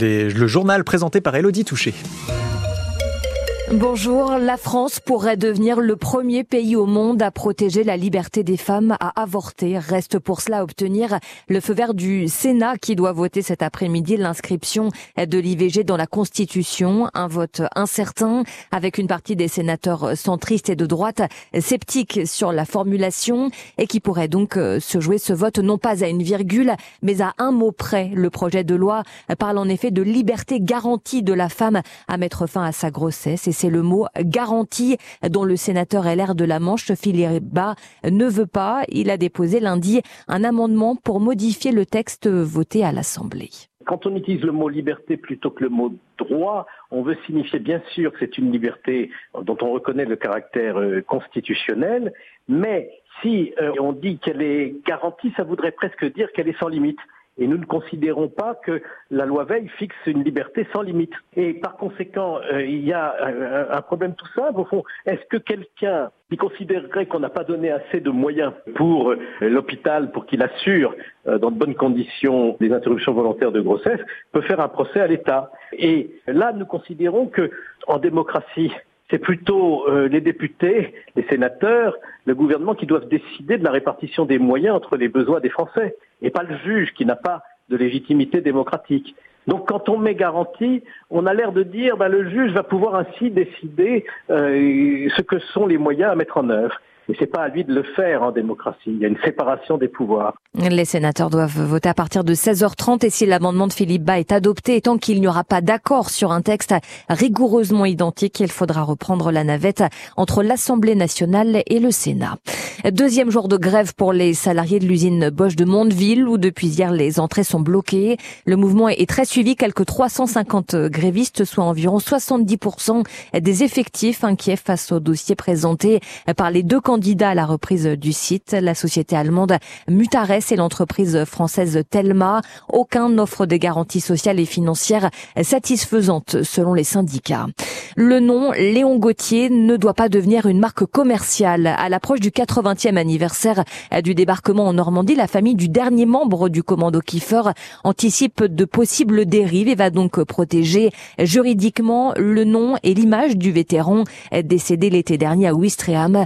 le journal présenté par Elodie Touché. Bonjour, la France pourrait devenir le premier pays au monde à protéger la liberté des femmes à avorter. Reste pour cela obtenir le feu vert du Sénat qui doit voter cet après-midi l'inscription de l'IVG dans la Constitution. Un vote incertain avec une partie des sénateurs centristes et de droite sceptiques sur la formulation et qui pourrait donc euh, se jouer ce vote non pas à une virgule mais à un mot près. Le projet de loi parle en effet de liberté garantie de la femme à mettre fin à sa grossesse c'est le mot garantie dont le sénateur LR de la Manche, Philippe Bas, ne veut pas. Il a déposé lundi un amendement pour modifier le texte voté à l'Assemblée. Quand on utilise le mot liberté plutôt que le mot droit, on veut signifier bien sûr que c'est une liberté dont on reconnaît le caractère euh, constitutionnel, mais si euh, on dit qu'elle est garantie, ça voudrait presque dire qu'elle est sans limite. Et nous ne considérons pas que la loi Veil fixe une liberté sans limite. Et par conséquent, euh, il y a un, problème tout simple. Au fond, est-ce que quelqu'un qui considérerait qu'on n'a pas donné assez de moyens pour euh, l'hôpital pour qu'il assure euh, dans de bonnes conditions les interruptions volontaires de grossesse peut faire un procès à l'État? Et là, nous considérons que en démocratie, c'est plutôt les députés, les sénateurs, le gouvernement qui doivent décider de la répartition des moyens entre les besoins des Français et pas le juge qui n'a pas de légitimité démocratique. Donc quand on met garantie, on a l'air de dire ben, le juge va pouvoir ainsi décider euh, ce que sont les moyens à mettre en œuvre. Et c'est pas à lui de le faire en démocratie. Il y a une séparation des pouvoirs. Les sénateurs doivent voter à partir de 16h30 et si l'amendement de Philippe Bas est adopté tant qu'il n'y aura pas d'accord sur un texte rigoureusement identique, il faudra reprendre la navette entre l'Assemblée nationale et le Sénat. Deuxième jour de grève pour les salariés de l'usine Bosch de Mondeville où depuis hier les entrées sont bloquées. Le mouvement est très suivi, quelques 350 grévistes, soit environ 70% des effectifs inquiets face au dossier présenté par les deux candidats à la reprise du site, la société allemande Mutares et l'entreprise française Telma. Aucun n'offre des garanties sociales et financières satisfaisantes selon les syndicats. Le nom Léon Gauthier ne doit pas devenir une marque commerciale. À l'approche du 80e anniversaire du débarquement en Normandie, la famille du dernier membre du commando Kiefer anticipe de possibles dérives et va donc protéger juridiquement le nom et l'image du vétéran décédé l'été dernier à Ouistreham.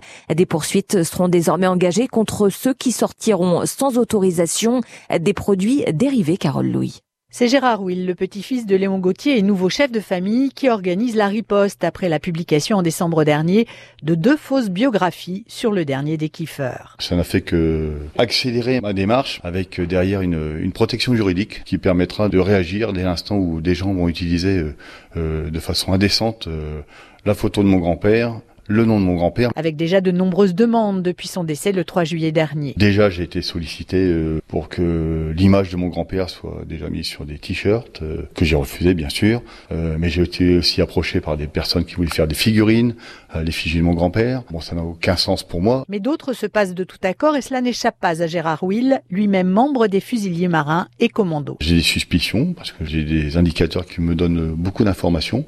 Poursuites seront désormais engagées contre ceux qui sortiront sans autorisation des produits dérivés, Carole Louis. C'est Gérard Will, le petit-fils de Léon Gauthier et nouveau chef de famille, qui organise la riposte après la publication en décembre dernier de deux fausses biographies sur le dernier des kiffeurs. Ça n'a fait que accélérer ma démarche avec derrière une, protection juridique qui permettra de réagir dès l'instant où des gens vont utiliser euh, euh, de façon indécente euh, la photo de mon grand-père, le nom de mon grand-père. Avec déjà de nombreuses demandes depuis son décès le 3 juillet dernier. Déjà, j'ai été sollicité euh, pour que l'image de mon grand-père soit déjà mise sur des t-shirts, euh, que j'ai refusé bien sûr, euh, mais j'ai été aussi approché par des personnes qui voulaient faire des figurines, l'effigie de mon grand-père. Bon, ça n'a aucun sens pour moi. Mais d'autres se passent de tout accord et cela n'échappe pas à Gérard Will, lui-même membre des fusiliers marins et commando. J'ai des suspicions parce que j'ai des indicateurs qui me donnent beaucoup d'informations.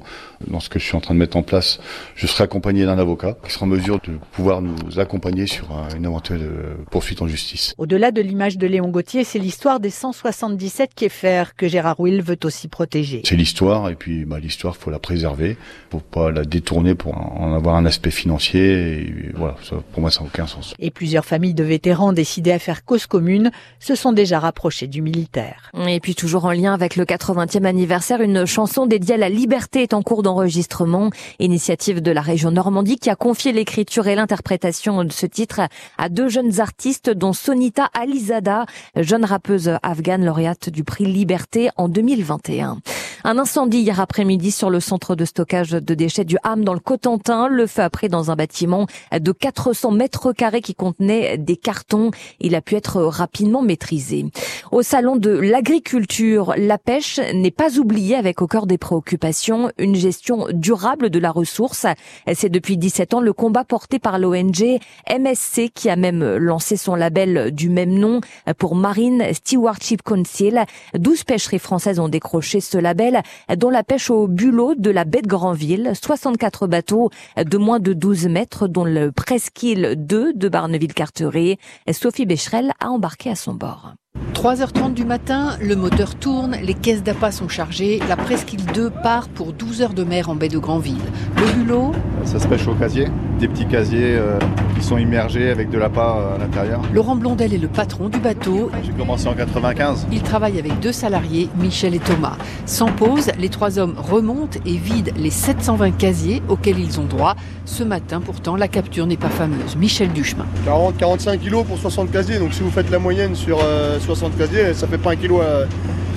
Dans ce que je suis en train de mettre en place, je serai accompagné d'un avocat qui sera en mesure de pouvoir nous accompagner sur une éventuelle euh, poursuite en justice. Au-delà de l'image de Léon Gauthier, c'est l'histoire des 177 Kieffer que Gérard Will veut aussi protéger. C'est l'histoire et puis bah, l'histoire, faut la préserver, faut pas la détourner pour en avoir un aspect financier. Et voilà, ça, pour moi, ça n'a aucun sens. Et plusieurs familles de vétérans décidées à faire cause commune se sont déjà rapprochées du militaire. Et puis toujours en lien avec le 80e anniversaire, une chanson dédiée à la liberté est en cours d'enregistrement. Initiative de la région Normandie qui a confié l'écriture et l'interprétation de ce titre à deux jeunes artistes dont Sonita Alizada, jeune rappeuse afghane lauréate du prix Liberté en 2021. Un incendie hier après-midi sur le centre de stockage de déchets du Ham dans le Cotentin. Le feu a pris dans un bâtiment de 400 mètres carrés qui contenait des cartons. Il a pu être rapidement maîtrisé. Au salon de l'agriculture, la pêche n'est pas oubliée avec au cœur des préoccupations une gestion durable de la ressource. C'est depuis 17 ans le combat porté par l'ONG MSC qui a même lancé son label du même nom pour Marine Stewardship Council. 12 pêcheries françaises ont décroché ce label dont la pêche au bulot de la baie de Granville. 64 bateaux de moins de 12 mètres, dont le Presqu'île 2 de Barneville-Carteret. Sophie Becherel a embarqué à son bord. 3h30 du matin, le moteur tourne, les caisses d'appât sont chargées, la presqu'île 2 part pour 12 heures de mer en baie de Granville. Le bulot? Ça se pêche au casier, des petits casiers euh, qui sont immergés avec de l'appât euh, à l'intérieur. Laurent Blondel est le patron du bateau. J'ai commencé en 95. Il travaille avec deux salariés, Michel et Thomas. Sans pause, les trois hommes remontent et vident les 720 casiers auxquels ils ont droit. Ce matin, pourtant, la capture n'est pas fameuse. Michel Duchemin. 40-45 kilos pour 60 casiers, donc si vous faites la moyenne sur 60 casiers, ça fait pas un kilo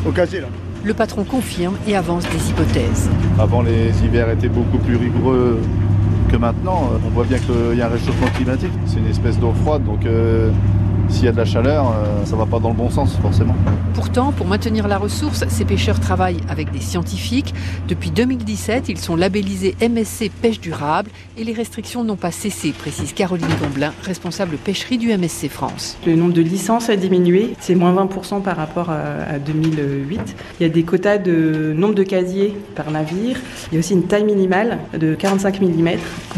au casier là. Le patron confirme et avance des hypothèses. Avant, les hivers étaient beaucoup plus rigoureux maintenant. On voit bien qu'il y a un réchauffement climatique. C'est une espèce d'eau froide, donc euh, s'il y a de la chaleur, euh, ça va pas dans le bon sens forcément. Pourtant, pour maintenir la ressource, ces pêcheurs travaillent avec des scientifiques. Depuis 2017, ils sont labellisés MSC Pêche Durable et les restrictions n'ont pas cessé, précise Caroline Gomblin, responsable pêcherie du MSC France. Le nombre de licences a diminué, c'est moins 20% par rapport à 2008. Il y a des quotas de nombre de casiers par navire. Il y a aussi une taille minimale de 45 mm.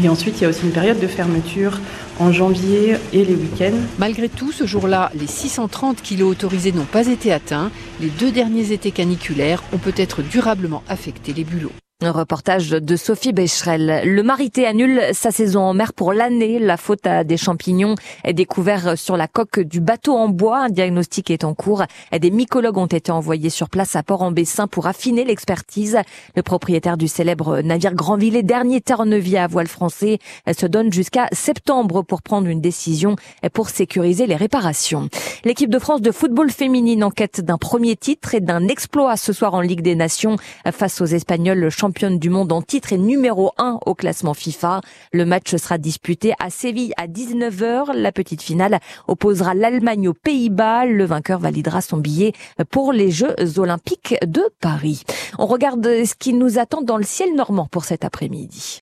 Et ensuite, il y a aussi une période de fermeture en janvier et les week-ends. Malgré tout, ce jour-là, les 630 kilos autorisés n'ont pas été atteints. Les deux derniers étés caniculaires ont peut-être durablement affecté les bulots. Un reportage de Sophie Becherel. Le Marité annule sa saison en mer pour l'année. La faute à des champignons est découverte sur la coque du bateau en bois. Un diagnostic est en cours. Des mycologues ont été envoyés sur place à Port-en-Bessin pour affiner l'expertise. Le propriétaire du célèbre navire Grandville, dernier terre-neuvier à voile français, se donne jusqu'à septembre pour prendre une décision pour sécuriser les réparations. L'équipe de France de football féminine en quête d'un premier titre et d'un exploit ce soir en Ligue des Nations face aux Espagnols championne du monde en titre et numéro 1 au classement FIFA. Le match sera disputé à Séville à 19h. La petite finale opposera l'Allemagne aux Pays-Bas. Le vainqueur validera son billet pour les Jeux Olympiques de Paris. On regarde ce qui nous attend dans le ciel normand pour cet après-midi.